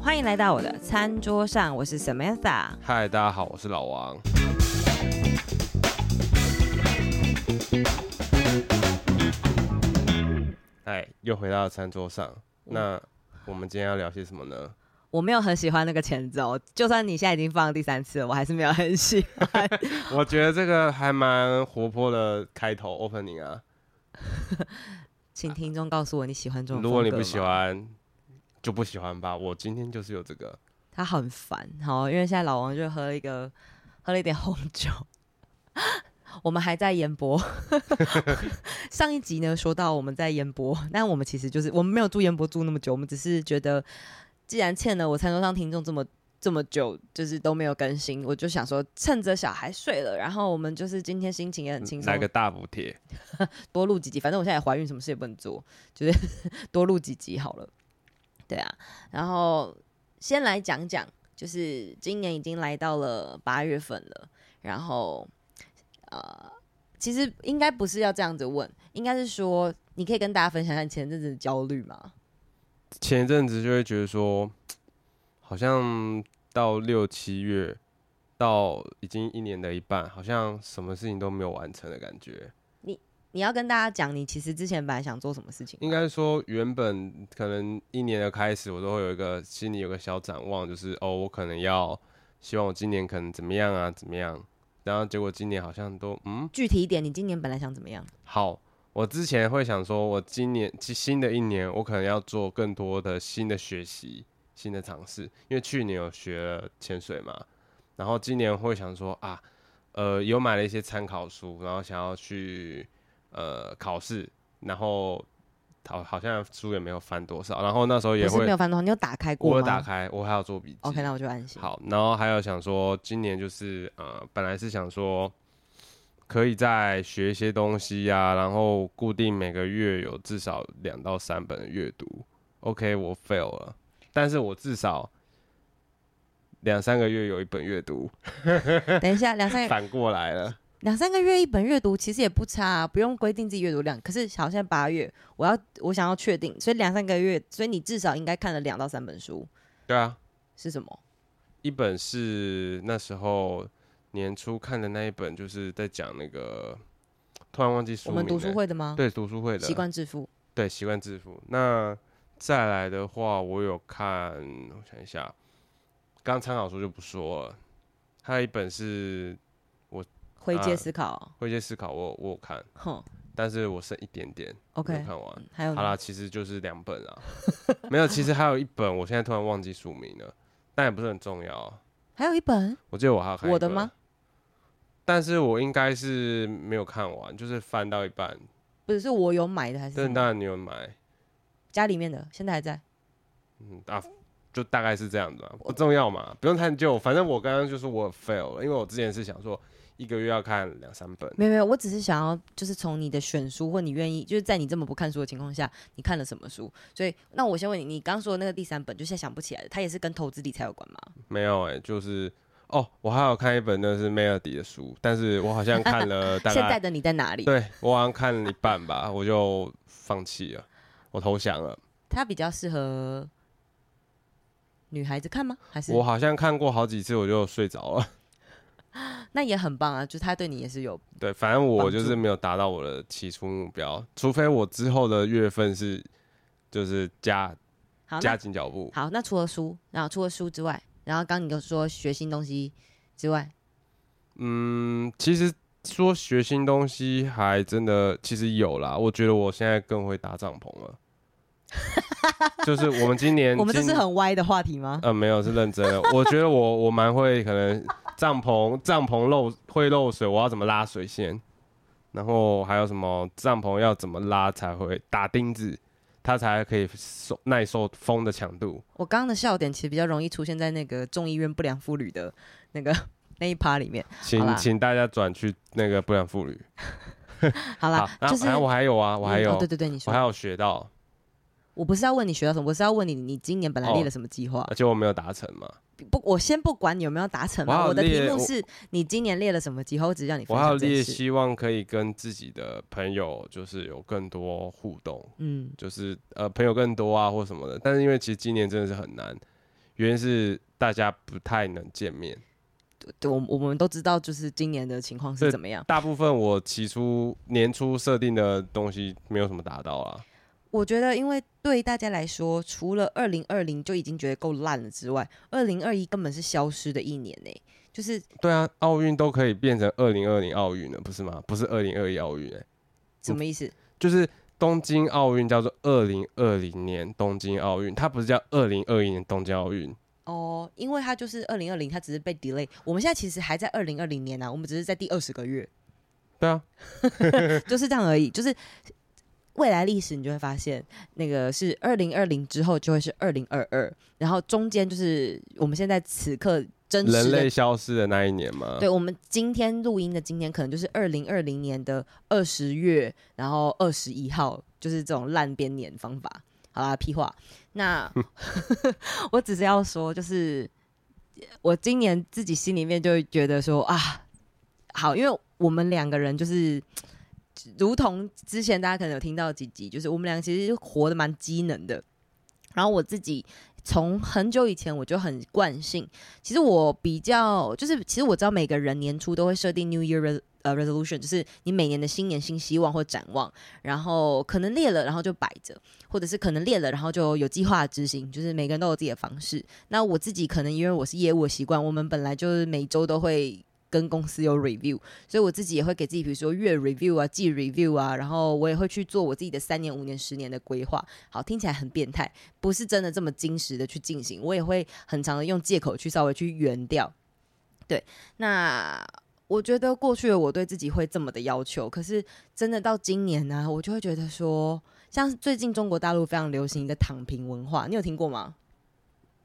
欢迎来到我的餐桌上，我是 Samantha。嗨，大家好，我是老王。哎，又回到餐桌上。那我们今天要聊些什么呢？我没有很喜欢那个前奏，就算你现在已经放了第三次了，我还是没有很喜欢。我觉得这个还蛮活泼的开头 opening 啊。请听众告诉我你喜欢这种。如果你不喜欢，就不喜欢吧。我今天就是有这个。他很烦，好，因为现在老王就喝了一个，喝了一点红酒。我们还在研博。上一集呢，说到我们在研博，但我们其实就是我们没有住研博住那么久，我们只是觉得，既然欠了我餐桌上听众这么这么久，就是都没有更新，我就想说，趁着小孩睡了，然后我们就是今天心情也很轻松，来个大补贴，多录几集，反正我现在也怀孕，什么事也不能做，就是 多录几集好了。对啊，然后先来讲讲，就是今年已经来到了八月份了，然后。呃，其实应该不是要这样子问，应该是说，你可以跟大家分享一下你前阵子的焦虑吗？前一阵子就会觉得说，好像到六七月，到已经一年的一半，好像什么事情都没有完成的感觉。你你要跟大家讲，你其实之前本来想做什么事情？应该说，原本可能一年的开始，我都会有一个心里有个小展望，就是哦，我可能要希望我今年可能怎么样啊，怎么样。然后结果今年好像都嗯，具体一点，你今年本来想怎么样？好，我之前会想说，我今年新的一年，我可能要做更多的新的学习、新的尝试，因为去年有学了潜水嘛，然后今年会想说啊，呃，有买了一些参考书，然后想要去呃考试，然后。好，好像书也没有翻多少，然后那时候也会没有翻多少，你有打开过吗？我有打开，我还要做笔记。OK，那我就安心。好，然后还有想说，今年就是呃，本来是想说可以再学一些东西呀、啊，然后固定每个月有至少两到三本的阅读。OK，我 fail 了，但是我至少两三个月有一本阅读。等一下，两三个 反过来了。两三个月一本阅读其实也不差啊，不用规定自己阅读量。可是好像八月，我要我想要确定，所以两三个月，所以你至少应该看了两到三本书。对啊，是什么？一本是那时候年初看的那一本，就是在讲那个，突然忘记书名。我们读书会的吗？对，读书会的。习惯致富。对，习惯致富。那再来的话，我有看，我想一下，刚参考书就不说了，还有一本是。我回接思考、哦，灰、啊、阶思考我，我我有看，哼，但是我剩一点点，OK，看完，还有好啦，其实就是两本啊，没有，其实还有一本，我现在突然忘记署名了，但也不是很重要，还有一本，我记得我还要看我的吗？但是我应该是没有看完，就是翻到一半，不是，是我有买的还是？但当然你有买，家里面的现在还在，嗯啊，就大概是这样子吧，不重要嘛，不用探究，反正我刚刚就是我 fail 了，因为我之前是想说。一个月要看两三本，没有没有，我只是想要就是从你的选书或你愿意，就是在你这么不看书的情况下，你看了什么书？所以那我先问你，你刚说的那个第三本，就现在想不起来的，它也是跟投资理财有关吗？没有哎、欸，就是哦，我还有看一本那是 Melody 的书，但是我好像看了 大概现在的你在哪里？对，我好像看了一半吧，我就放弃了，我投降了。它比较适合女孩子看吗？还是我好像看过好几次，我就睡着了。那也很棒啊，就他对你也是有对，反正我就是没有达到我的起初目标，除非我之后的月份是就是加加紧脚步。好，那除了书，然后除了书之外，然后刚你就说学新东西之外，嗯，其实说学新东西还真的其实有啦，我觉得我现在更会搭帐篷了。就是我们今年，我们这是很歪的话题吗？呃，没有，是认真的。我觉得我我蛮会，可能帐篷帐篷漏会漏水，我要怎么拉水线？然后还有什么帐篷要怎么拉才会打钉子，它才可以受耐受风的强度。我刚刚的笑点其实比较容易出现在那个众议院不良妇女的那个那一趴里面，请请大家转去那个不良妇女。好啦，好就是我还有啊，我还有，嗯、对对对，你说，我还有学到。我不是要问你学到什么，我是要问你，你今年本来列了什么计划？而且我没有达成嘛。不，我先不管你有没有达成嘛。我，我的题目是你今年列了什么计划？我只让你分享。我还有列希望可以跟自己的朋友就是有更多互动，嗯，就是呃朋友更多啊或什么的。但是因为其实今年真的是很难，原因是大家不太能见面。对，我我们都知道，就是今年的情况是怎么样。大部分我起初年初设定的东西没有什么达到啊。我觉得，因为对大家来说，除了二零二零就已经觉得够烂了之外，二零二一根本是消失的一年呢。就是对啊，奥运都可以变成二零二零奥运了，不是吗？不是二零二一奥运哎，什么意思？就是东京奥运叫做二零二零年东京奥运，它不是叫二零二一年东京奥运。哦，因为它就是二零二零，它只是被 delay。我们现在其实还在二零二零年呢、啊，我们只是在第二十个月。对啊，就是这样而已。就是未来历史，你就会发现，那个是二零二零之后就会是二零二二，然后中间就是我们现在此刻真实人类消失的那一年嘛。对，我们今天录音的今天，可能就是二零二零年的二十月，然后二十一号，就是这种烂编年方法。好啦，屁话。那 我只是要说，就是我今年自己心里面就会觉得说啊，好，因为我们两个人就是，如同之前大家可能有听到几集，就是我们俩其实活得蛮机能的。然后我自己从很久以前我就很惯性，其实我比较就是，其实我知道每个人年初都会设定 New Year。呃，resolution 就是你每年的新年新希望或展望，然后可能列了，然后就摆着，或者是可能列了，然后就有计划执行，就是每个人都有自己的方式。那我自己可能因为我是业务的习惯，我们本来就是每周都会跟公司有 review，所以我自己也会给自己，比如说月 review 啊、季 review 啊，然后我也会去做我自己的三年、五年、十年的规划。好，听起来很变态，不是真的这么精实的去进行，我也会很常的用借口去稍微去圆掉。对，那。我觉得过去的我对自己会这么的要求，可是真的到今年呢、我就会觉得说，像最近中国大陆非常流行一个躺平文化，你有听过吗？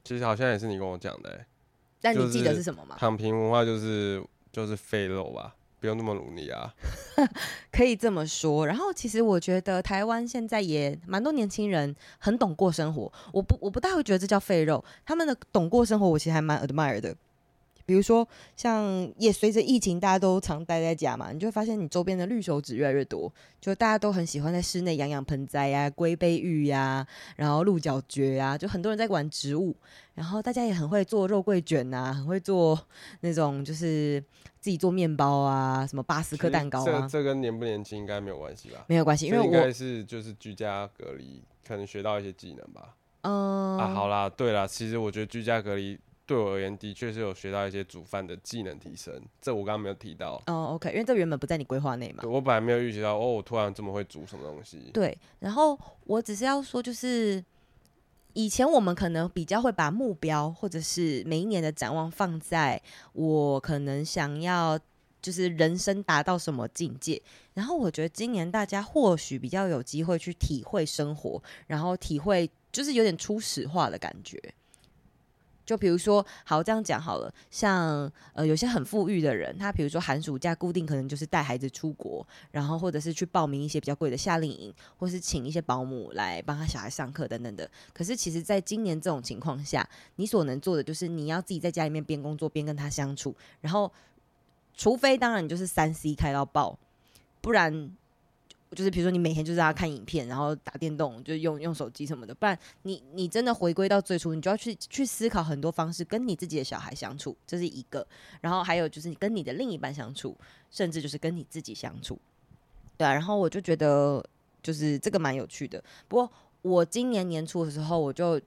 其实好像也是你跟我讲的、但你记得是什么吗？躺平文化就是就是废肉吧，不用那么努力啊，可以这么说。然后其实我觉得台湾现在也蛮多年轻人很懂过生活，我不我不大会觉得这叫废肉，他们的懂过生活，我其实还蛮 admire 的。比如说，像也随着疫情，大家都常待在家嘛，你就会发现你周边的绿手指越来越多，就大家都很喜欢在室内养养盆栽呀、龟背玉呀，然后鹿角蕨呀，就很多人在玩植物，然后大家也很会做肉桂卷呐、啊，很会做那种就是自己做面包啊，什么巴斯克蛋糕啊。这这跟年不年轻应该没有关系吧？没有关系，因为我应该是就是居家隔离，可能学到一些技能吧。嗯啊，好啦，对啦，其实我觉得居家隔离。对我而言，的确是有学到一些煮饭的技能提升，这我刚刚没有提到。哦，OK，因为这原本不在你规划内嘛。对，我本来没有预期到，哦，我突然这么会煮什么东西。对，然后我只是要说，就是以前我们可能比较会把目标或者是每一年的展望放在我可能想要就是人生达到什么境界，然后我觉得今年大家或许比较有机会去体会生活，然后体会就是有点初始化的感觉。就比如说，好，这样讲好了，像呃有些很富裕的人，他比如说寒暑假固定可能就是带孩子出国，然后或者是去报名一些比较贵的夏令营，或是请一些保姆来帮他小孩上课等等的。可是其实，在今年这种情况下，你所能做的就是你要自己在家里面边工作边跟他相处，然后除非当然你就是三 C 开到爆，不然。就是比如说，你每天就是要看影片，然后打电动，就用用手机什么的，不然你你真的回归到最初，你就要去去思考很多方式跟你自己的小孩相处，这是一个。然后还有就是你跟你的另一半相处，甚至就是跟你自己相处，对啊。然后我就觉得就是这个蛮有趣的。不过我今年年初的时候，我就。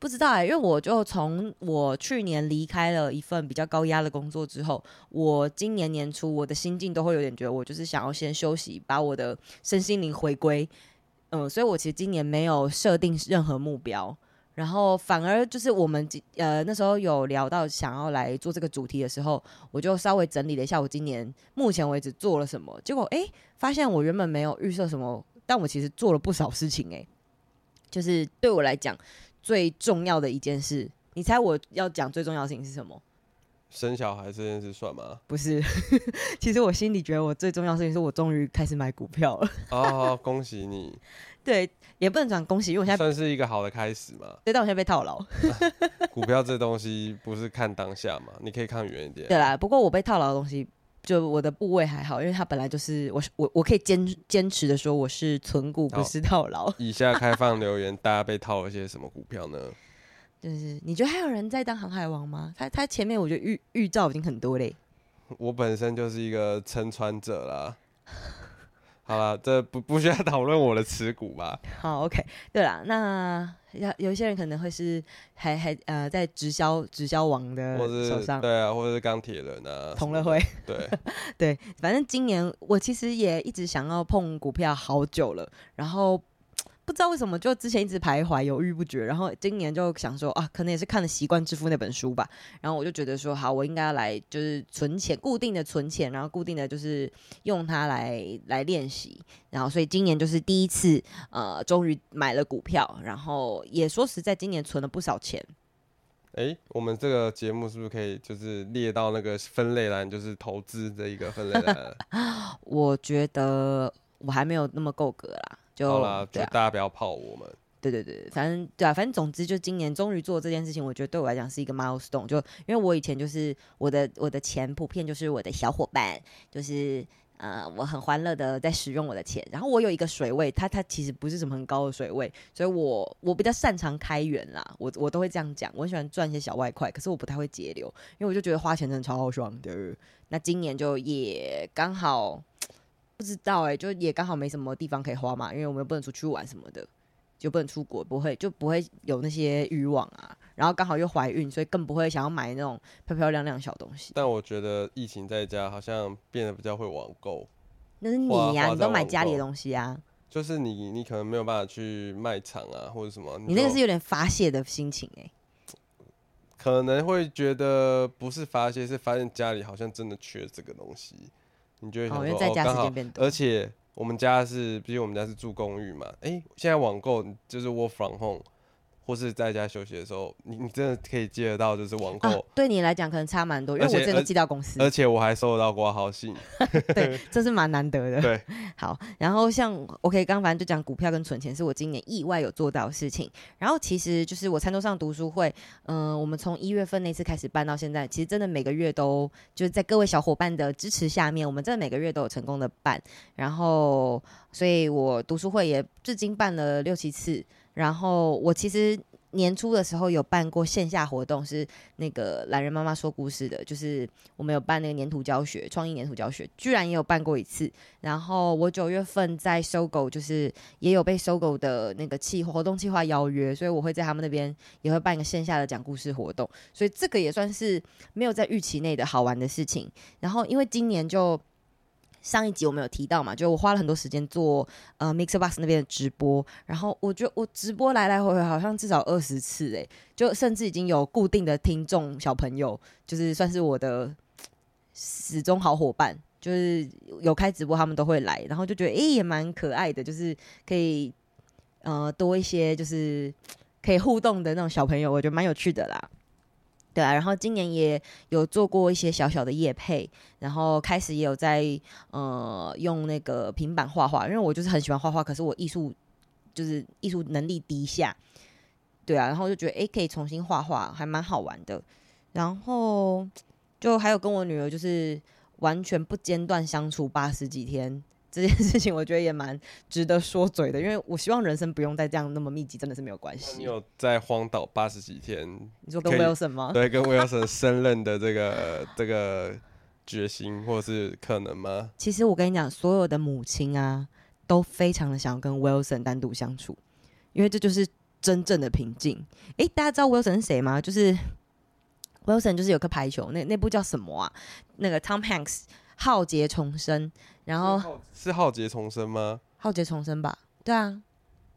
不知道哎、因为我就从我去年离开了一份比较高压的工作之后，我今年年初我的心境都会有点觉得，我就是想要先休息，把我的身心灵回归。嗯，所以我其实今年没有设定任何目标，然后反而就是我们呃那时候有聊到想要来做这个主题的时候，我就稍微整理了一下我今年目前为止做了什么，结果哎、发现我原本没有预设什么，但我其实做了不少事情哎、就是对我来讲。最重要的一件事，你猜我要讲最重要的事情是什么？生小孩这件事算吗？不是，其实我心里觉得我最重要的事情是我终于开始买股票了。哦，恭喜你！对，也不能讲恭喜，因为我现在算是一个好的开始嘛。对，但我现在被套牢。啊、股票这东西不是看当下嘛？你可以看远一点。对啦，不过我被套牢的东西，就我的部位还好，因为它本来就是我我我可以坚坚持的说我是存股，不是套牢。以下开放留言，大家被套了些什么股票呢？就是你觉得还有人在当航海王吗？他他前面我觉得预预兆已经很多嘞。我本身就是一个撑船者啦。好了，这不不需要讨论我的持股吧？好，OK。对了，那要有一些人可能会是还还呃在直销直销王的手上，对啊，或者是钢铁人啊，同乐会，对对，反正今年我其实也一直想要碰股票好久了，然后。不知道为什么，就之前一直徘徊、犹豫不决，然后今年就想说啊，可能也是看了《习惯致富》那本书吧，然后我就觉得说，好，我应该要来就是存钱，固定的存钱，然后固定的就是用它来来练习，然后所以今年就是第一次，呃，终于买了股票，然后也说实在，今年存了不少钱。哎，我们这个节目是不是可以就是列到那个分类栏，就是投资这一个分类栏？我觉得我还没有那么够格啦。就好啦，就大家不要泡我们。对对对，反正对啊，反正总之就今年终于做这件事情，我觉得对我来讲是一个 milestone。就因为我以前就是我的我的钱普遍就是我的小伙伴，就是呃我很欢乐的在使用我的钱。然后我有一个水位，它它其实不是什么很高的水位，所以我我比较擅长开源啦，我我都会这样讲。我很喜欢赚一些小外快，可是我不太会节流，因为我就觉得花钱真的超好爽的。那今年就也刚好。不知道哎、欸，就也刚好没什么地方可以花嘛，因为我们又不能出去玩什么的，就不能出国，不会就不会有那些欲望啊。然后刚好又怀孕，所以更不会想要买那种漂漂亮亮的小东西。但我觉得疫情在家好像变得比较会网购。那是你呀、啊，你都买家里的东西啊。就是你，你可能没有办法去卖场啊，或者什么。你那个是有点发泄的心情哎、欸。可能会觉得不是发泄，是发现家里好像真的缺这个东西。你就会想说，哦，刚好，而且我们家是，毕竟我们家是住公寓嘛，哎，现在网购就是 work from home。或是在家休息的时候，你你真的可以接得到，就是网购、啊。对你来讲可能差蛮多，因为我真的寄到公司，而且我还收得到挂号信。对，这是蛮难得的。对，好，然后像 OK，刚刚反正就讲股票跟存钱是我今年意外有做到的事情。然后其实就是我餐桌上读书会，嗯、呃，我们从一月份那次开始办到现在，其实真的每个月都就是在各位小伙伴的支持下面，我们真的每个月都有成功的办。然后，所以我读书会也至今办了六七次。然后我其实年初的时候有办过线下活动，是那个懒人妈妈说故事的，就是我们有办那个粘土教学、创意粘土教学，居然也有办过一次。然后我九月份在搜狗就是也有被搜狗的那个企活动计划邀约，所以我会在他们那边也会办一个线下的讲故事活动，所以这个也算是没有在预期内的好玩的事情。然后因为今年就。上一集我们有提到嘛，就我花了很多时间做呃 MixerBox 那边的直播，然后我觉得我直播来来回回好像至少二十次诶，就甚至已经有固定的听众小朋友，就是算是我的始终好伙伴，就是有开直播他们都会来，然后就觉得诶、也蛮可爱的，就是可以呃多一些就是可以互动的那种小朋友，我觉得蛮有趣的啦。对啊，然后今年也有做过一些小小的业配，然后开始也有在呃用那个平板画画，因为我就是很喜欢画画，可是我艺术就是艺术能力低下，对啊，然后就觉得诶可以重新画画，还蛮好玩的，然后就还有跟我女儿就是完全不间断相处八十几天。这件事情我觉得也蛮值得说嘴的，因为我希望人生不用再这样那么密集，真的是没有关系。你有在荒岛八十几天？你说跟 Wilson 吗？对，跟 Wilson 升任的这个这个决心，或是可能吗？其实我跟你讲，所有的母亲啊，都非常的想要跟 Wilson 单独相处，因为这就是真正的平静。诶，大家知道 Wilson 是谁吗？就是 Wilson 就是有颗排球，那那部叫什么啊？那个 Tom Hanks。浩劫重生，然后是浩劫重生吗？浩劫重生吧，对啊，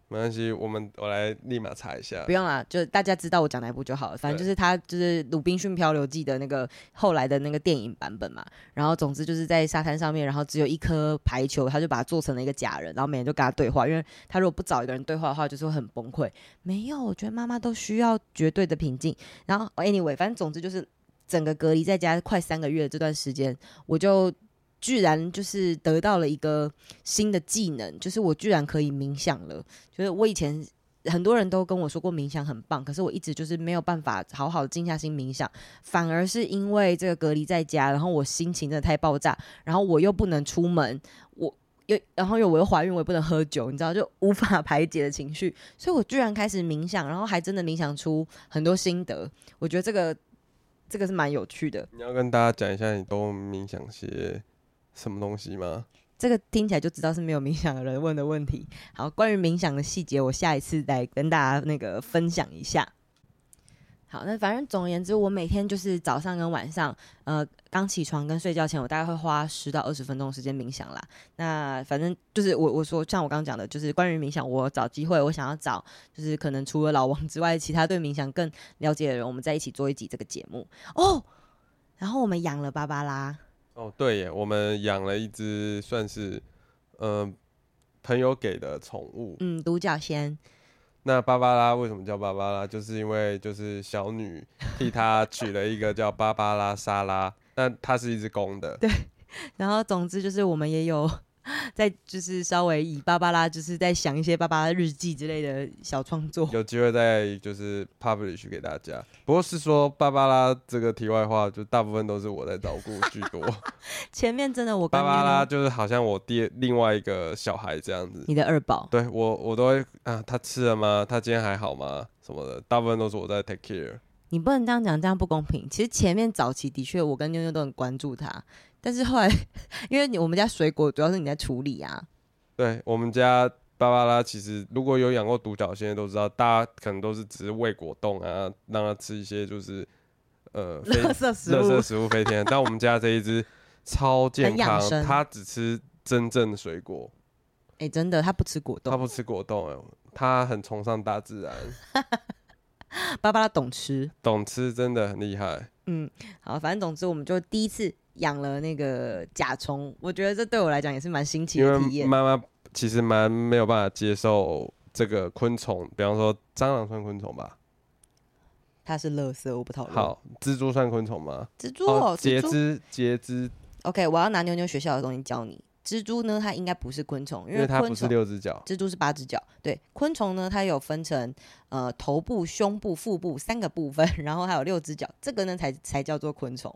没关系，我们我来立马查一下。不用啦，就大家知道我讲哪一部就好了。反正就是他，就是《鲁滨逊漂流记》的那个后来的那个电影版本嘛。然后总之就是在沙滩上面，然后只有一颗排球，他就把它做成了一个假人，然后每人就跟他对话，因为他如果不找一个人对话的话，就是会很崩溃。没有，我觉得妈妈都需要绝对的平静。然后 anyway，反正总之就是。整个隔离在家快三个月的这段时间，我就居然就是得到了一个新的技能，就是我居然可以冥想了。就是我以前很多人都跟我说过冥想很棒，可是我一直就是没有办法好好静下心冥想，反而是因为这个隔离在家，然后我心情真的太爆炸，然后我又不能出门，我。又然后又我又怀孕，我也不能喝酒，你知道，就无法排解的情绪，所以我居然开始冥想，然后还真的冥想出很多心得。我觉得这个这个是蛮有趣的。你要跟大家讲一下，你都冥想些什么东西吗？这个听起来就知道是没有冥想的人问的问题。好，关于冥想的细节，我下一次来跟大家那个分享一下。好，那反正总而言之，我每天就是早上跟晚上，呃，刚起床跟睡觉前，我大概会花十到二十分钟时间冥想啦。那反正就是我我说像我刚刚讲的，就是关于冥想，我找机会，我想要找就是可能除了老王之外，其他对冥想更了解的人，我们在一起做一集这个节目哦。然后我们养了芭芭拉。哦，对耶，我们养了一只算是嗯、呃、朋友给的宠物，嗯，独角仙。那芭芭拉为什么叫芭芭拉？就是因为就是小女 替她取了一个叫芭芭拉莎拉，那它是一只公的。对，然后总之就是我们也有。在就是稍微以芭芭拉，就是在想一些芭芭拉日记之类的小创作，有机会再就是 publish 给大家。不过是说芭芭拉这个题外话，就大部分都是我在照顾居多。前面真的我芭芭拉就是好像我爹另外一个小孩这样子，你的二宝。对我我都会啊，他吃了吗？他今天还好吗？什么的，大部分都是我在 take care。你不能这样讲，这样不公平。其实前面早期的确我跟妞妞都很关注他。但是后来，因为你我们家水果主要是你在处理啊。对，我们家芭芭拉其实如果有养过独角仙的都知道，大家可能都是只是喂果冻啊，让它吃一些就是呃 垃圾食物，垃圾食物飞天。但我们家这一只超健康，它只吃真正的水果。哎、欸，真的，它不吃果冻，它不吃果冻，哎，它很崇尚大自然。芭芭拉懂吃，懂吃真的很厉害。嗯，好，反正总之我们就第一次。养了那个甲虫，我觉得这对我来讲也是蛮新奇的体验。因为妈妈其实蛮没有办法接受这个昆虫，比方说蟑螂算昆虫吧？它是垃圾，我不讨论。好，蜘蛛算昆虫吗？蜘蛛哦，节肢节肢。OK，我要拿妞妞学校的东西教你。蜘蛛呢，它应该不是昆虫，因为它不是六只脚。蜘蛛是八只脚。对，昆虫呢，它有分成呃头部、胸部、腹部三个部分，然后还有六只脚，这个呢才才叫做昆虫。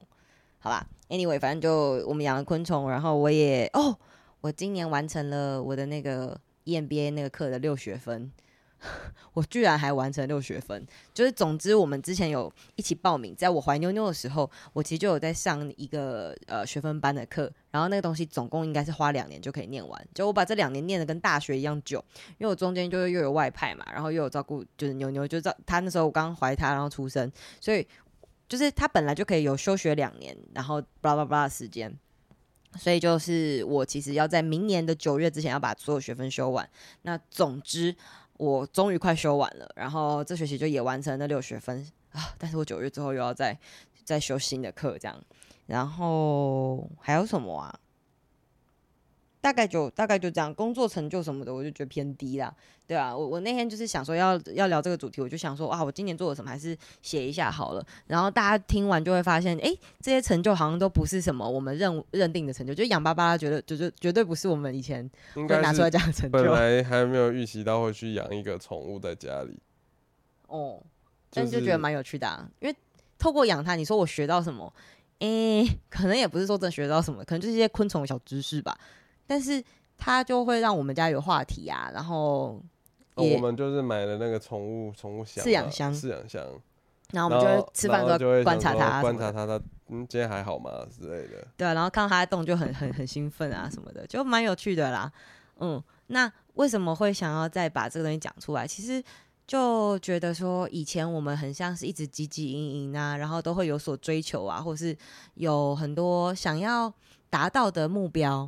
好吧，Anyway，反正就我们养了昆虫，然后我也哦，我今年完成了我的那个 EMBA 那个课的六学分，我居然还完成六学分，就是总之我们之前有一起报名，在我怀妞妞的时候，我其实就有在上一个呃学分班的课，然后那个东西总共应该是花两年就可以念完，就我把这两年念得跟大学一样久，因为我中间就是又有外派嘛，然后又有照顾就是妞妞，就照他那时候我刚怀他然后出生，所以。就是他本来就可以有休学两年，然后巴拉巴拉巴拉的时间，所以就是我其实要在明年的九月之前要把所有学分修完。那总之我终于快修完了，然后这学期就也完成了那六学分啊。但是我九月之后又要再再修新的课，这样。然后还有什么啊？大概就大概就这样，工作成就什么的，我就觉得偏低啦，对啊，我我那天就是想说要要聊这个主题，我就想说啊，我今年做了什么，还是写一下好了。然后大家听完就会发现，哎、欸，这些成就好像都不是什么我们认认定的成就，就养巴巴拉，觉得绝对绝对不是我们以前会拿出来讲的成就。本来还没有预习到会去养一个宠物在家里，哦，但就觉得蛮有趣的，啊，因为透过养它，你说我学到什么？哎、欸，可能也不是说真的学到什么，可能就是一些昆虫的小知识吧。但是它就会让我们家有话题啊，然后、哦、我们就是买了那个宠物宠物箱饲养箱饲养箱，然后我们就会吃饭的时候观察它，观察它，它嗯今天还好吗之类的。对啊，然后看到它在动就很很很兴奋啊什么的，就蛮有趣的啦。嗯，那为什么会想要再把这个东西讲出来？其实就觉得说以前我们很像是一直汲汲营营啊，然后都会有所追求啊，或是有很多想要达到的目标。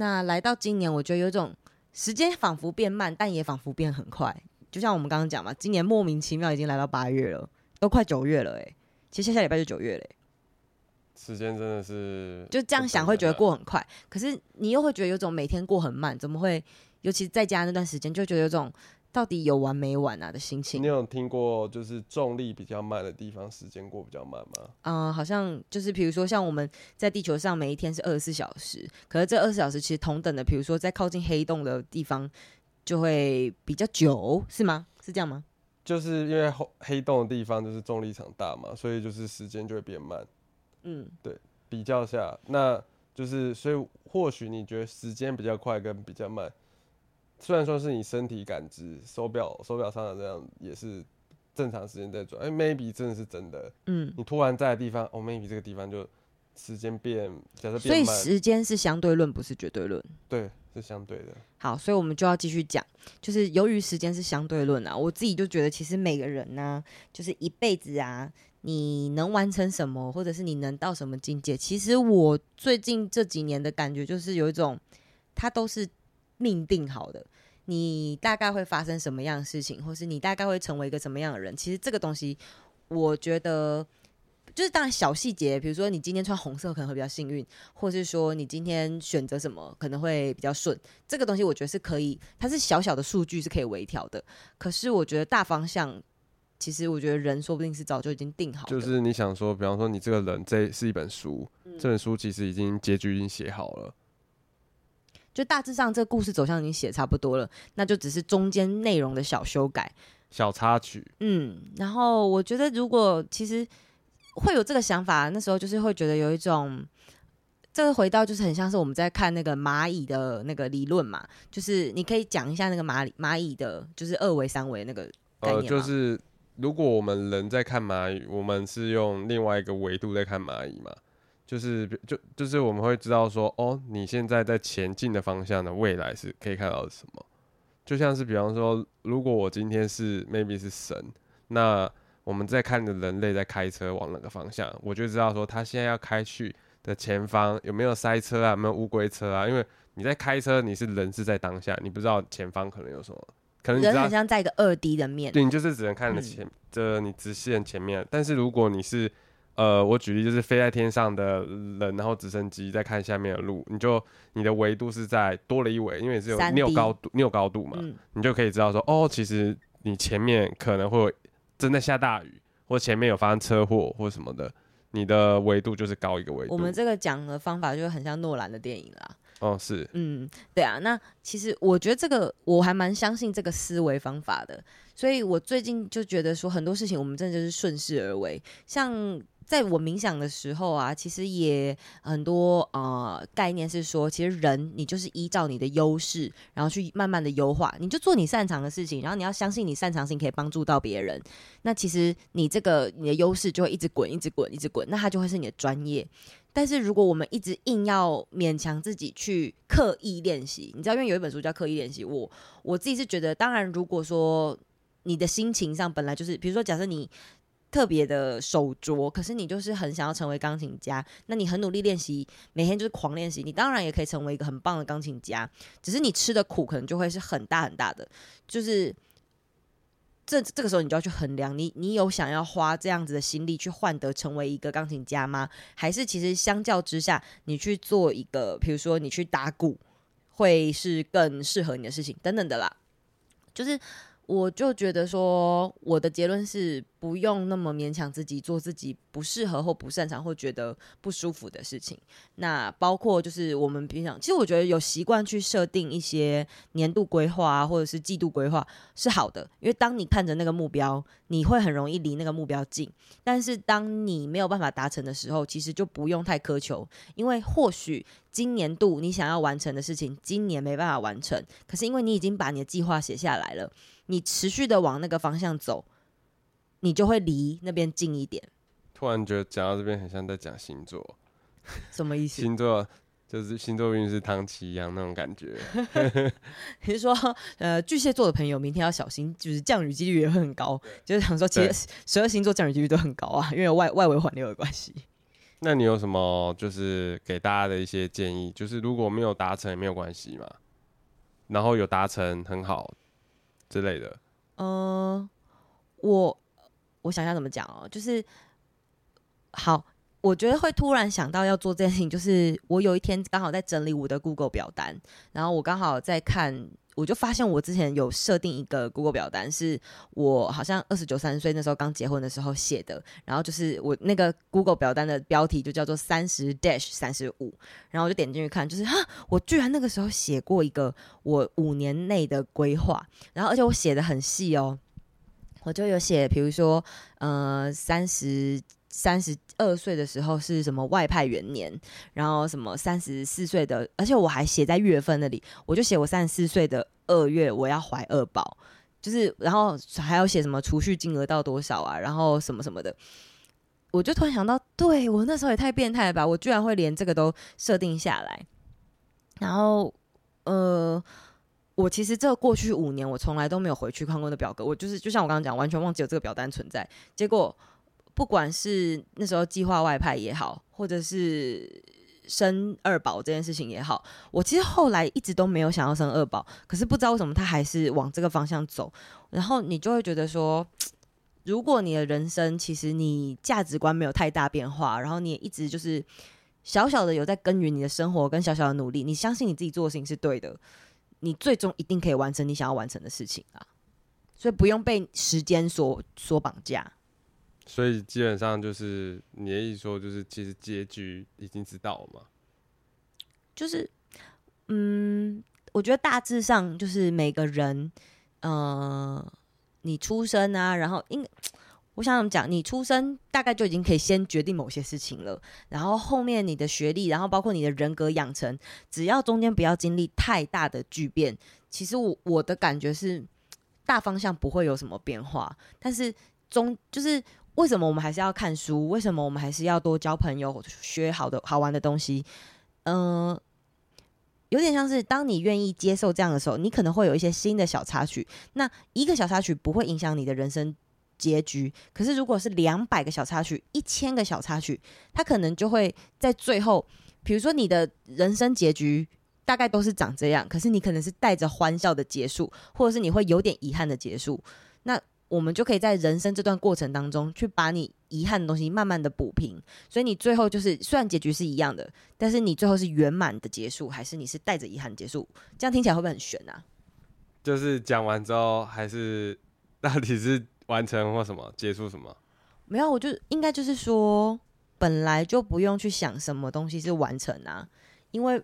那来到今年，我觉得有种时间仿佛变慢，但也仿佛变很快。就像我们刚刚讲嘛，今年莫名其妙已经来到八月了，都快九月了哎。其实下下礼拜就九月嘞。时间真的是就这样想会觉得过很快，可是你又会觉得有种每天过很慢，怎么会？尤其是在家那段时间，就觉得有种到底有完没完啊的心情。你有听过就是重力比较慢的地方，时间过比较慢吗？啊、呃，好像就是比如说像我们在地球上每一天是二十四小时，可是这二十四小时其实同等的，比如说在靠近黑洞的地方就会比较久，是吗？是这样吗？就是因为黑洞的地方就是重力场大嘛，所以就是时间就会变慢。嗯，对，比较下，那就是所以或许你觉得时间比较快跟比较慢。虽然说是你身体感知，手表手表上的这样也是正常时间在转，哎，maybe 真的是真的，嗯，你突然在的地方，哦，maybe 这个地方就时间变，假设所以时间是相对论，不是绝对论，对，是相对的。好，所以我们就要继续讲，就是由于时间是相对论啊，我自己就觉得其实每个人呢、啊，就是一辈子啊，你能完成什么，或者是你能到什么境界，其实我最近这几年的感觉就是有一种，它都是。命定好的，你大概会发生什么样的事情，或是你大概会成为一个什么样的人？其实这个东西，我觉得就是当然小细节，比如说你今天穿红色可能会比较幸运，或是说你今天选择什么可能会比较顺。这个东西我觉得是可以，它是小小的数据是可以微调的。可是我觉得大方向，其实我觉得人说不定是早就已经定好。就是你想说，比方说你这个人，这是一本书，嗯、这本书其实已经结局已经写好了。就大致上，这个故事走向已经写差不多了，那就只是中间内容的小修改、小插曲。嗯，然后我觉得，如果其实会有这个想法，那时候就是会觉得有一种，这个回到就是很像是我们在看那个蚂蚁的那个理论嘛，就是你可以讲一下那个蚂蚁蚂蚁的，就是二维、三维那个概念。呃，就是如果我们人在看蚂蚁，我们是用另外一个维度在看蚂蚁嘛。就是就就是我们会知道说，哦，你现在在前进的方向的未来是可以看到的什么？就像是比方说，如果我今天是 maybe 是神，那我们在看着人类在开车往哪个方向，我就知道说他现在要开去的前方有没有塞车啊，有没有乌龟车啊？因为你在开车，你是人是在当下，你不知道前方可能有什么，可能你人很像在一个二 D 的面，对，你就是只能看着前，这、嗯、你直线前面。但是如果你是呃，我举例就是飞在天上的人，然后直升机在看下面的路，你就你的维度是在多了一维，因为是有你有高度，你有高度嘛，嗯、你就可以知道说，哦，其实你前面可能会真的下大雨，或前面有发生车祸或什么的，你的维度就是高一个维度。我们这个讲的方法就很像诺兰的电影啦。哦，是，嗯，对啊，那其实我觉得这个我还蛮相信这个思维方法的，所以我最近就觉得说很多事情我们真的就是顺势而为，像。在我冥想的时候啊，其实也很多呃概念是说，其实人你就是依照你的优势，然后去慢慢的优化，你就做你擅长的事情，然后你要相信你擅长性可以帮助到别人，那其实你这个你的优势就会一直滚，一直滚，一直滚，那它就会是你的专业。但是如果我们一直硬要勉强自己去刻意练习，你知道，因为有一本书叫《刻意练习》，我我自己是觉得，当然如果说你的心情上本来就是，比如说假设你。特别的手拙，可是你就是很想要成为钢琴家，那你很努力练习，每天就是狂练习，你当然也可以成为一个很棒的钢琴家。只是你吃的苦可能就会是很大很大的，就是这这个时候你就要去衡量，你你有想要花这样子的心力去换得成为一个钢琴家吗？还是其实相较之下，你去做一个，比如说你去打鼓，会是更适合你的事情等等的啦，就是。我就觉得说，我的结论是不用那么勉强自己做自己不适合或不擅长或觉得不舒服的事情。那包括就是我们平常，其实我觉得有习惯去设定一些年度规划啊，或者是季度规划是好的，因为当你看着那个目标，你会很容易离那个目标近。但是当你没有办法达成的时候，其实就不用太苛求，因为或许今年度你想要完成的事情，今年没办法完成，可是因为你已经把你的计划写下来了。你持续的往那个方向走，你就会离那边近一点。突然觉得讲到这边很像在讲星座，什么意思？星座就是星座运势汤奇一样那种感觉。你是说，呃，巨蟹座的朋友明天要小心，就是降雨几率也会很高。就是想说，其实十二星座降雨几率都很高啊，因为有外外围环流的关系。那你有什么就是给大家的一些建议？就是如果没有达成也没有关系嘛，然后有达成很好。之类的，嗯、我我想想怎么讲哦，就是好，我觉得会突然想到要做这件事情，就是我有一天刚好在整理我的 Google 表单，然后我刚好在看。我就发现我之前有设定一个 Google 表单，是我好像二十九、三十岁那时候刚结婚的时候写的。然后就是我那个 Google 表单的标题就叫做三十 dash 三十五。然后我就点进去看，就是哈，我居然那个时候写过一个我五年内的规划。然后而且我写的很细哦，我就有写，比如说呃三十。三十二岁的时候是什么外派元年，然后什么三十四岁的，而且我还写在月份那里，我就写我三十四岁的二月我要怀二宝，就是然后还要写什么储蓄金额到多少啊，然后什么什么的，我就突然想到，对，我那时候也太变态了吧，我居然会连这个都设定下来，然后呃，我其实这过去五年我从来都没有回去看过那表格，我就是就像我刚刚讲，完全忘记有这个表单存在，结果。不管是那时候计划外派也好，或者是生二宝这件事情也好，我其实后来一直都没有想要生二宝，可是不知道为什么他还是往这个方向走，然后你就会觉得说，如果你的人生其实你价值观没有太大变化，然后你也一直就是小小的有在耕耘你的生活跟小小的努力，你相信你自己做的事情是对的，你最终一定可以完成你想要完成的事情啊，所以不用被时间所所绑架。所以基本上就是你的意思说，就是其实结局已经知道了嘛？就是，嗯，我觉得大致上就是每个人，呃，你出生啊，然后应，我想讲，你出生大概就已经可以先决定某些事情了，然后后面你的学历，然后包括你的人格养成，只要中间不要经历太大的巨变，其实我我的感觉是大方向不会有什么变化，但是中就是。为什么我们还是要看书？为什么我们还是要多交朋友、学好的好玩的东西？嗯、有点像是当你愿意接受这样的时候，你可能会有一些新的小插曲。那一个小插曲不会影响你的人生结局，可是如果是两百个小插曲、一千个小插曲，它可能就会在最后，比如说你的人生结局大概都是长这样，可是你可能是带着欢笑的结束，或者是你会有点遗憾的结束。那我们就可以在人生这段过程当中，去把你遗憾的东西慢慢的补平，所以你最后就是虽然结局是一样的，但是你最后是圆满的结束，还是你是带着遗憾结束？这样听起来会不会很悬啊？就是讲完之后，还是到底是完成或什么结束什么？没有，我就应该就是说，本来就不用去想什么东西是完成啊，因为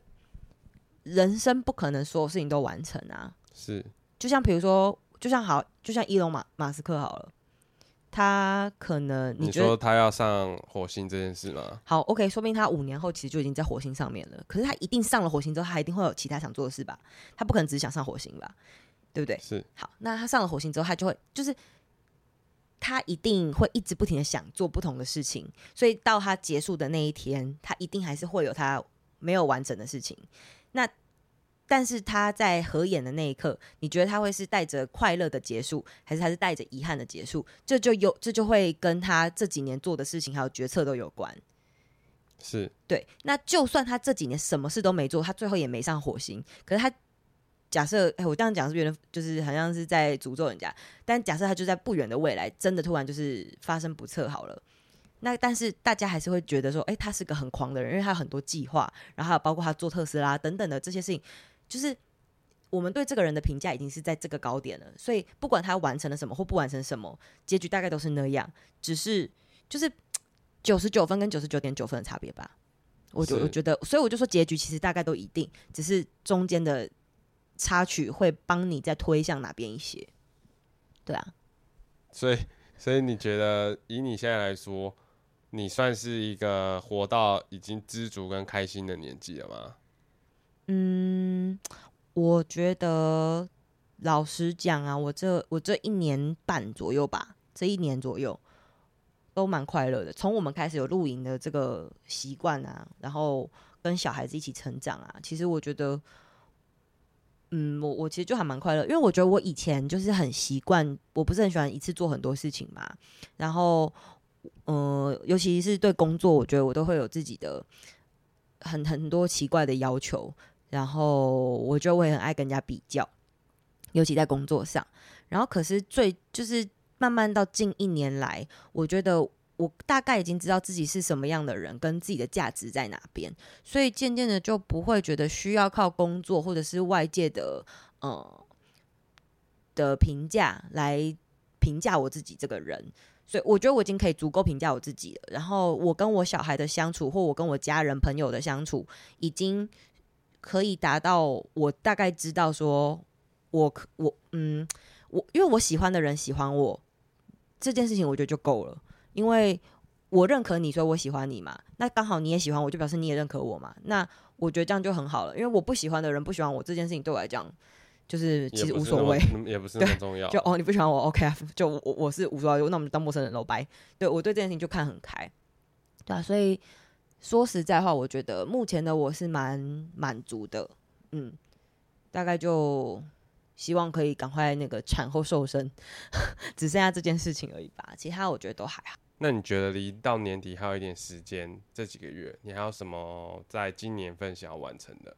人生不可能所有事情都完成啊。是，就像比如说。就像好，就像伊隆马马斯克好了，他可能你，你说他要上火星这件事吗？好，OK，说不定他五年后其实就已经在火星上面了。可是他一定上了火星之后，他一定会有其他想做的事吧？他不可能只想上火星吧？对不对？是。好，那他上了火星之后，他就会就是他一定会一直不停的想做不同的事情，所以到他结束的那一天，他一定还是会有他没有完整的事情。那。但是他在合眼的那一刻，你觉得他会是带着快乐的结束，还是他是带着遗憾的结束？这就有这就会跟他这几年做的事情还有决策都有关。是对。那就算他这几年什么事都没做，他最后也没上火星。可是他假设，哎，我这样讲是有点就是好像是在诅咒人家。但假设他就在不远的未来，真的突然就是发生不测好了。那但是大家还是会觉得说，哎，他是个很狂的人，因为他有很多计划，然后还有包括他做特斯拉等等的这些事情。就是我们对这个人的评价已经是在这个高点了，所以不管他完成了什么或不完成什么，结局大概都是那样，只是就是九十九分跟九十九点九分的差别吧。我就我觉得，所以我就说结局其实大概都一定，只是中间的插曲会帮你再推向哪边一些。对啊，所以所以你觉得以你现在来说，你算是一个活到已经知足跟开心的年纪了吗？嗯，我觉得老实讲啊，我这我这一年半左右吧，这一年左右都蛮快乐的。从我们开始有露营的这个习惯啊，然后跟小孩子一起成长啊，其实我觉得，嗯，我我其实就还蛮快乐，因为我觉得我以前就是很习惯，我不是很喜欢一次做很多事情嘛。然后，嗯、呃，尤其是对工作，我觉得我都会有自己的很很多奇怪的要求。然后我就会很爱跟人家比较，尤其在工作上。然后可是最就是慢慢到近一年来，我觉得我大概已经知道自己是什么样的人，跟自己的价值在哪边，所以渐渐的就不会觉得需要靠工作或者是外界的呃的评价来评价我自己这个人，所以我觉得我已经可以足够评价我自己了。然后我跟我小孩的相处，或我跟我家人朋友的相处，已经可以达到我大概知道说，我我嗯，我因为我喜欢的人喜欢我这件事情，我觉得就够了，因为。我认可你，所以我喜欢你嘛。那刚好你也喜欢我，就表示你也认可我嘛。那我觉得这样就很好了，因为我不喜欢的人不喜欢我这件事情对我来讲，就是其实无所谓，也不是那么重要。就哦，你不喜欢我，OK 啊，就我我是无所谓，那我们就当陌生人喽，拜。对我对这件事情就看很开，对啊。所以说实在话，我觉得目前的我是蛮满足的，嗯，大概就希望可以赶快那个产后瘦身，只剩下这件事情而已吧。其他我觉得都还好。那你觉得离到年底还有一点时间，这几个月你还有什么在今年份想要完成的？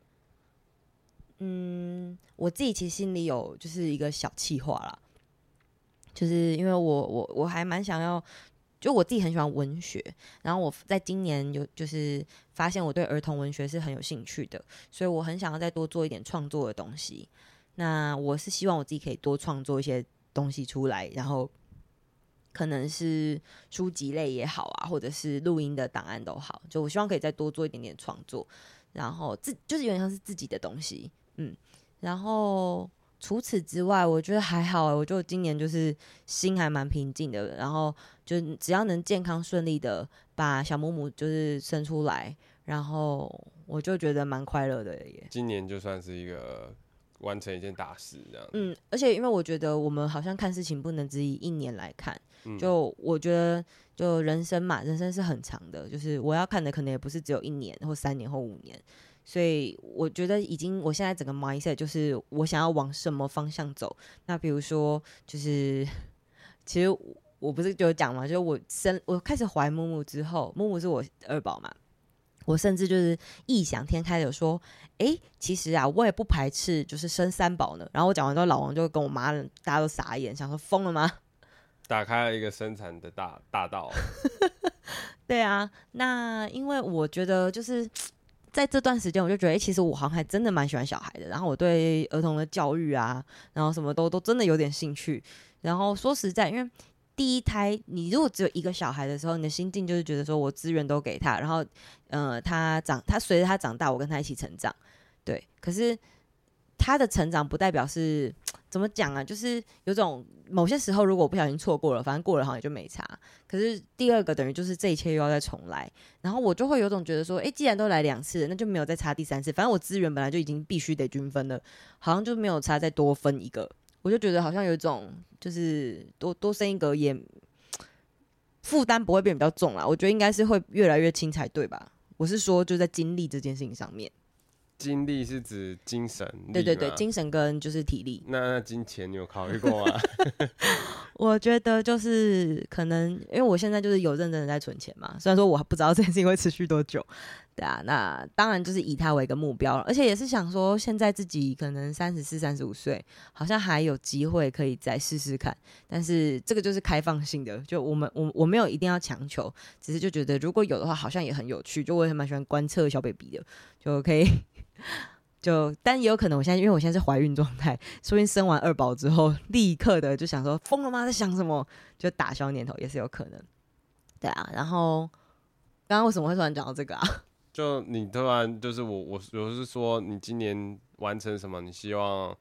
嗯，我自己其实心里有就是一个小计划啦，就是因为我我我还蛮想要，就我自己很喜欢文学，然后我在今年有就是发现我对儿童文学是很有兴趣的，所以我很想要再多做一点创作的东西。那我是希望我自己可以多创作一些东西出来，然后。可能是书籍类也好啊，或者是录音的档案都好，就我希望可以再多做一点点创作，然后自就是有点像是自己的东西，嗯，然后除此之外，我觉得还好，我就今年就是心还蛮平静的，然后就只要能健康顺利的把小母母就是生出来，然后我就觉得蛮快乐的耶。今年就算是一个。完成一件大事，这样。嗯，而且因为我觉得我们好像看事情不能只以一年来看，嗯、就我觉得就人生嘛，人生是很长的，就是我要看的可能也不是只有一年或三年或五年，所以我觉得已经我现在整个 mindset 就是我想要往什么方向走。那比如说就是，其实我不是就讲嘛，就是我生我开始怀木木之后，木木是我二宝嘛。我甚至就是异想天开的说，哎、欸，其实啊，我也不排斥，就是生三宝呢。然后我讲完之后，老王就跟我妈，大家都傻眼，想说疯了吗？打开了一个生产的大大道。对啊，那因为我觉得就是在这段时间，我就觉得，哎、其实我好像还真的蛮喜欢小孩的。然后我对儿童的教育啊，然后什么都都真的有点兴趣。然后说实在，因为。第一胎，你如果只有一个小孩的时候，你的心境就是觉得说我资源都给他，然后，呃，他长，他随着他长大，我跟他一起成长，对。可是他的成长不代表是怎么讲啊？就是有种某些时候，如果不小心错过了，反正过了好像也就没差。可是第二个等于就是这一切又要再重来，然后我就会有种觉得说，诶，既然都来两次，那就没有再差第三次。反正我资源本来就已经必须得均分了，好像就没有差再多分一个。我就觉得好像有一种，就是多多生一个也负担不会变比较重啦。我觉得应该是会越来越轻才对吧？我是说，就在精力这件事情上面。精力是指精神，对对对，精神跟就是体力。那那金钱你有考虑过吗？我觉得就是可能，因为我现在就是有认真的在存钱嘛。虽然说我还不知道这件事情会持续多久，对啊。那当然就是以他为一个目标，而且也是想说，现在自己可能三十四、三十五岁，好像还有机会可以再试试看。但是这个就是开放性的，就我们我我没有一定要强求，只是就觉得如果有的话，好像也很有趣。就我也蛮喜欢观测小 baby 的，就可以。就，但也有可能，我现在因为我现在是怀孕状态，说不定生完二宝之后，立刻的就想说疯了吗？在想什么？就打消念头也是有可能。对啊，然后刚刚为什么会突然讲到这个啊？就你突然就是我我我是说你今年完成什么？你希望，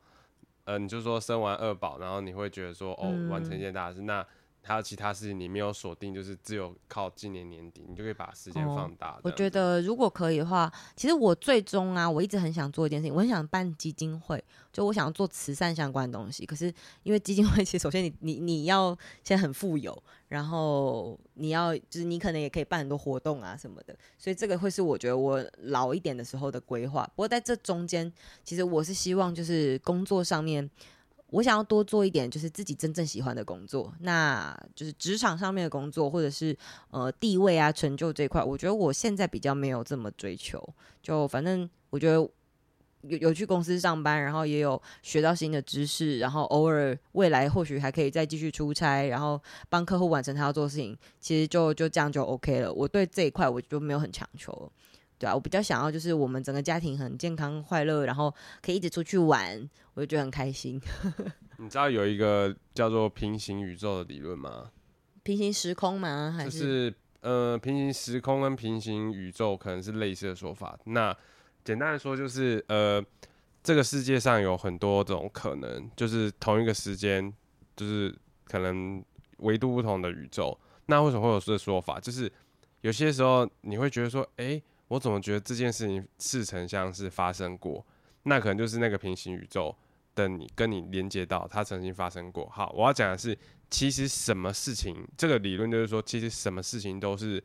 呃，你就说生完二宝，然后你会觉得说哦，完成一件大事，嗯、那。还有其他事情你没有锁定，就是只有靠今年年底，你就可以把时间放大。哦。我觉得如果可以的话，其实我最终啊，我一直很想做一件事情，我很想办基金会，就我想要做慈善相关的东西。可是因为基金会，其实首先你你你要先很富有，然后你要就是你可能也可以办很多活动啊什么的，所以这个会是我觉得我老一点的时候的规划。不过在这中间，其实我是希望就是工作上面。我想要多做一点，就是自己真正喜欢的工作，那就是职场上面的工作，或者是呃地位啊、成就这一块。我觉得我现在比较没有这么追求，就反正我觉得有有去公司上班，然后也有学到新的知识，然后偶尔未来或许还可以再继续出差，然后帮客户完成他要做事情，其实就就这样就 OK 了。我对这一块我就没有很强求。对啊，我比较想要就是我们整个家庭很健康快乐，然后可以一直出去玩，我就觉得很开心。你知道有一个叫做平行宇宙的理论吗？平行时空吗？还是、就是、呃，平行时空跟平行宇宙可能是类似的说法。那简单的说就是呃，这个世界上有很多种可能，就是同一个时间，就是可能维度不同的宇宙。那为什么会有这个说法？就是有些时候你会觉得说，哎、欸。我怎么觉得这件事情似曾相识发生过？那可能就是那个平行宇宙的你跟你连接到它曾经发生过。好，我要讲的是，其实什么事情，这个理论就是说，其实什么事情都是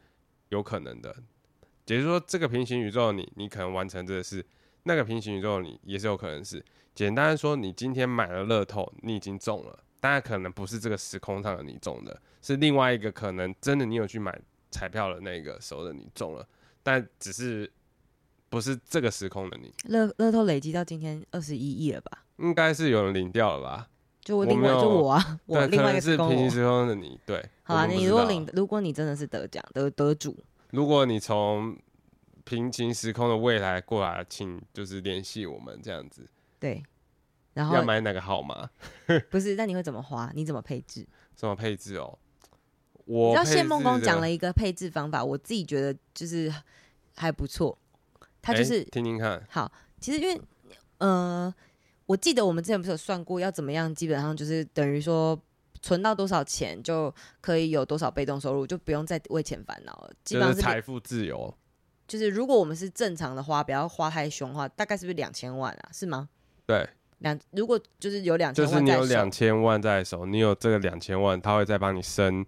有可能的。也就是说，这个平行宇宙你，你可能完成这个事；那个平行宇宙你也是有可能是。简单说，你今天买了乐透，你已经中了，当然可能不是这个时空上的你中的，是另外一个可能，真的你有去买彩票的那个时候的你中了。但只是不是这个时空的你，乐乐透累积到今天二十一亿了吧？应该是有人领掉了吧？就我另外就我啊，我另外一个是平行时空的你，对。好啊，你如果领，如果你真的是得奖得得主，如果你从平行时空的未来过来，请就是联系我们这样子。对，然后要买哪个号码？不是，那你会怎么花？你怎么配置？怎么配置哦？我知道谢梦工讲了一个配置方法，我自己觉得就是还不错。他就是、欸、听听看。好，其实因为呃，我记得我们之前不是有算过要怎么样，基本上就是等于说存到多少钱就可以有多少被动收入，就不用再为钱烦恼了。基本上是财富自由。就是如果我们是正常的花，不要花太凶的话，大概是不是两千万啊？是吗？对，两如果就是有两千万，就是你有两千万在手，你有这个两千万，他会再帮你生。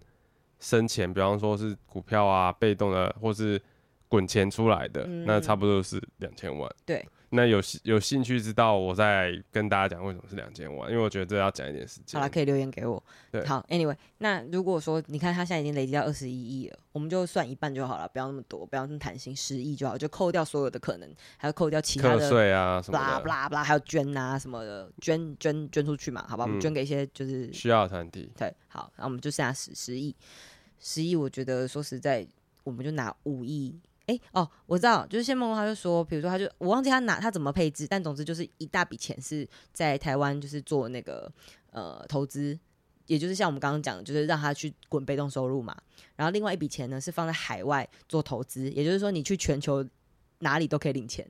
生钱，比方说是股票啊，被动的，或是滚钱出来的，嗯、那差不多是两千万。对，那有有兴趣知道，我再跟大家讲为什么是两千万，因为我觉得这要讲一点时间。好了，可以留言给我。对，好，Anyway，那如果说你看他现在已经累积到二十一亿了，我们就算一半就好了，不要那么多，不要那么贪心，十亿就好，就扣掉所有的可能，还要扣掉其他的课税啊什么的，不啦不啦啦，还有捐啊什么的，捐捐捐出去嘛，好吧，我们捐给一些就是、嗯、需要的团体。对，好，那我们就剩下十十亿。十亿，我觉得说实在，我们就拿五亿。哎、欸，哦，我知道，就是谢孟恭他就说，比如说他就我忘记他拿他怎么配置，但总之就是一大笔钱是在台湾就是做那个呃投资，也就是像我们刚刚讲的，就是让他去滚被动收入嘛。然后另外一笔钱呢是放在海外做投资，也就是说你去全球哪里都可以领钱，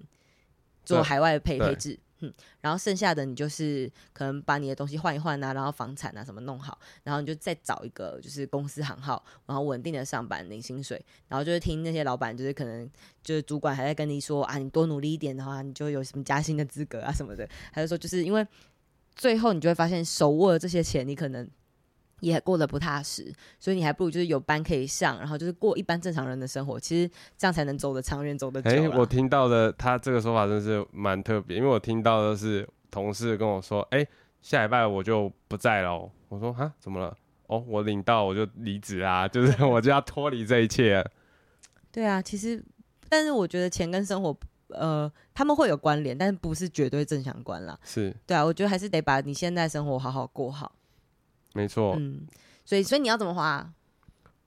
做海外的配配置。嗯，然后剩下的你就是可能把你的东西换一换啊，然后房产啊什么弄好，然后你就再找一个就是公司行号，然后稳定的上班领薪水，然后就是听那些老板就是可能就是主管还在跟你说啊，你多努力一点的话，你就有什么加薪的资格啊什么的，还是说就是因为最后你就会发现手握了这些钱，你可能。也过得不踏实，所以你还不如就是有班可以上，然后就是过一般正常人的生活。其实这样才能走得长远，走得久。哎、欸，我听到的他这个说法真是蛮特别，因为我听到的是同事跟我说：“哎、欸，下礼拜我就不在了。”我说：“哈，怎么了？哦，我领到我就离职啊，就是我就要脱离这一切。”对啊，其实，但是我觉得钱跟生活，呃，他们会有关联，但是不是绝对正相关啦。是，对啊，我觉得还是得把你现在生活好好过好。没错，嗯，所以所以你要怎么花啊？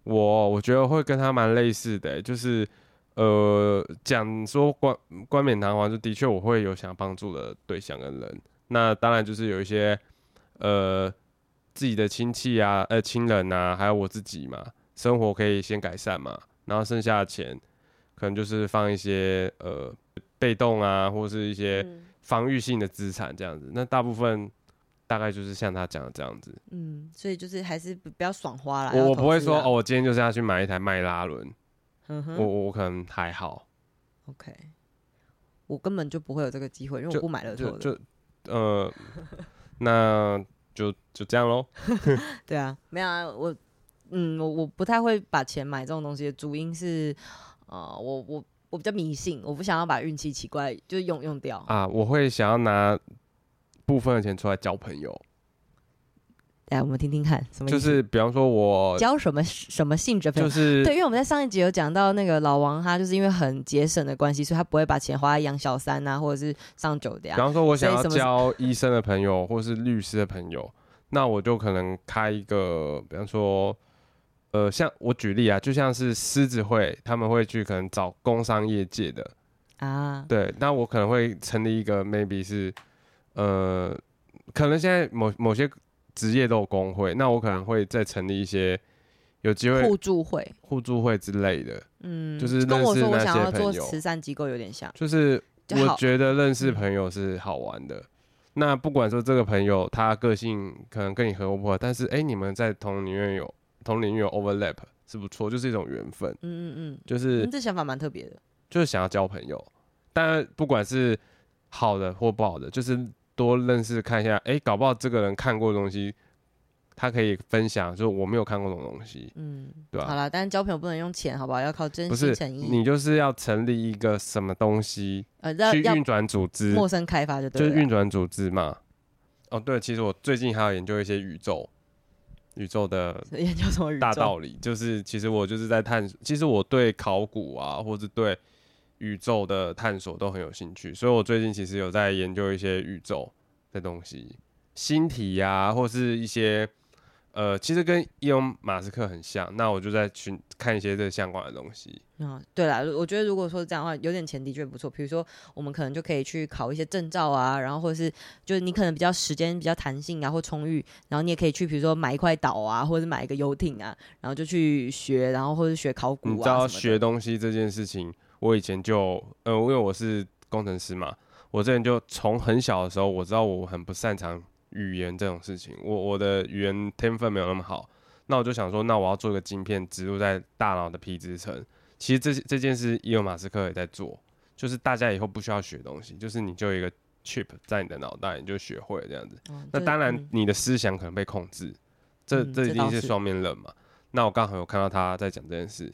我我觉得会跟他蛮类似的，就是呃，讲说冠冠冕堂皇，就的确我会有想帮助的对象跟人。那当然就是有一些呃自己的亲戚啊，呃亲人啊，还有我自己嘛，生活可以先改善嘛，然后剩下的钱可能就是放一些呃被动啊，或是一些防御性的资产这样子。那大部分。大概就是像他讲的这样子，嗯，所以就是还是不要爽花了。我我不会说哦，我今天就是要去买一台迈拉伦，嗯哼，我我可能还好。OK，我根本就不会有这个机会，因为我不买乐透的。就，就呃，那就就这样喽。对啊，没有啊，我嗯，我我不太会把钱买这种东西的主因是，呃，我我我比较迷信，我不想要把运气奇怪就用用掉啊，我会想要拿。部分的钱出来交朋友，来我们听听看，什么就是比方说我交什么什么性质的朋友，就是对，因为我们在上一集有讲到那个老王，他就是因为很节省的关系，所以他不会把钱花在养小三啊，或者是上酒店。比方说，我想要交医生的朋友，或是律师的朋友，那我就可能开一个，比方说，呃，像我举例啊，就像是狮子会，他们会去可能找工商业界的。啊。对，那我可能会成立一个，maybe 是，呃，可能现在某某些职业都有工会，那我可能会再成立一些有机会互助会、互助会之类的。嗯，就是跟我说我想要做慈善机构有点像。就是我觉得认识朋友是好玩的。那不管说这个朋友他个性可能跟你合不合，但是哎、欸，你们在同领域有同领域有 overlap 是不错，就是一种缘分。嗯嗯嗯，就是、嗯、这想法蛮特别的，就是想要交朋友。但不管是好的或不好的，就是多认识看一下，哎、欸，搞不好这个人看过的东西。他可以分享，就是我没有看过这种东西，嗯，对吧、啊？好了，但是交朋友不能用钱，好不好？要靠真心诚意。你就是要成立一个什么东西，呃，去运转组织，陌生开发就对，就是运转组织嘛。哦，对，其实我最近还要研究一些宇宙，宇宙的 研究什么宇宙大道理，就是其实我就是在探索，其实我对考古啊，或者对宇宙的探索都很有兴趣，所以我最近其实有在研究一些宇宙的东西，星体呀、啊，或是一些。呃，其实跟伊隆马斯克很像，那我就在去看一些这相关的东西。嗯，对啦，我觉得如果说这样的话，有点钱的确不错。比如说，我们可能就可以去考一些证照啊，然后或者是就是你可能比较时间比较弹性啊，或充裕，然后你也可以去，比如说买一块岛啊，或者是买一个游艇啊，然后就去学，然后或者学考古啊。你知道学东西这件事情，我以前就呃，因为我是工程师嘛，我之前就从很小的时候，我知道我很不擅长。语言这种事情，我我的语言天分没有那么好，那我就想说，那我要做一个晶片植入在大脑的皮质层。其实这这件事，伊隆马斯克也在做，就是大家以后不需要学东西，就是你就有一个 chip 在你的脑袋，你就学会了这样子。嗯、那当然，你的思想可能被控制，嗯、这这一定是双面刃嘛。那我刚好有看到他在讲这件事。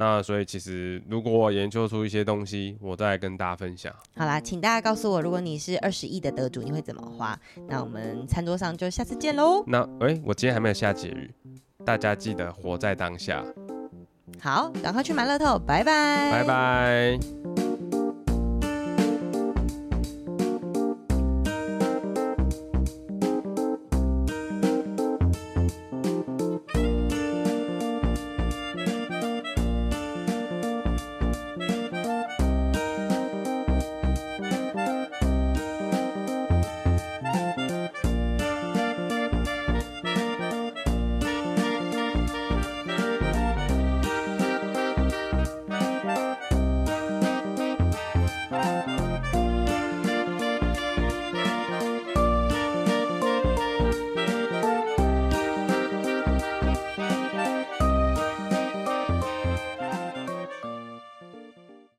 那所以其实，如果我研究出一些东西，我再来跟大家分享。好啦，请大家告诉我，如果你是二十亿的得主，你会怎么花？那我们餐桌上就下次见喽。那哎、欸，我今天还没有下结语，大家记得活在当下。好，赶快去买乐透，拜拜，拜拜。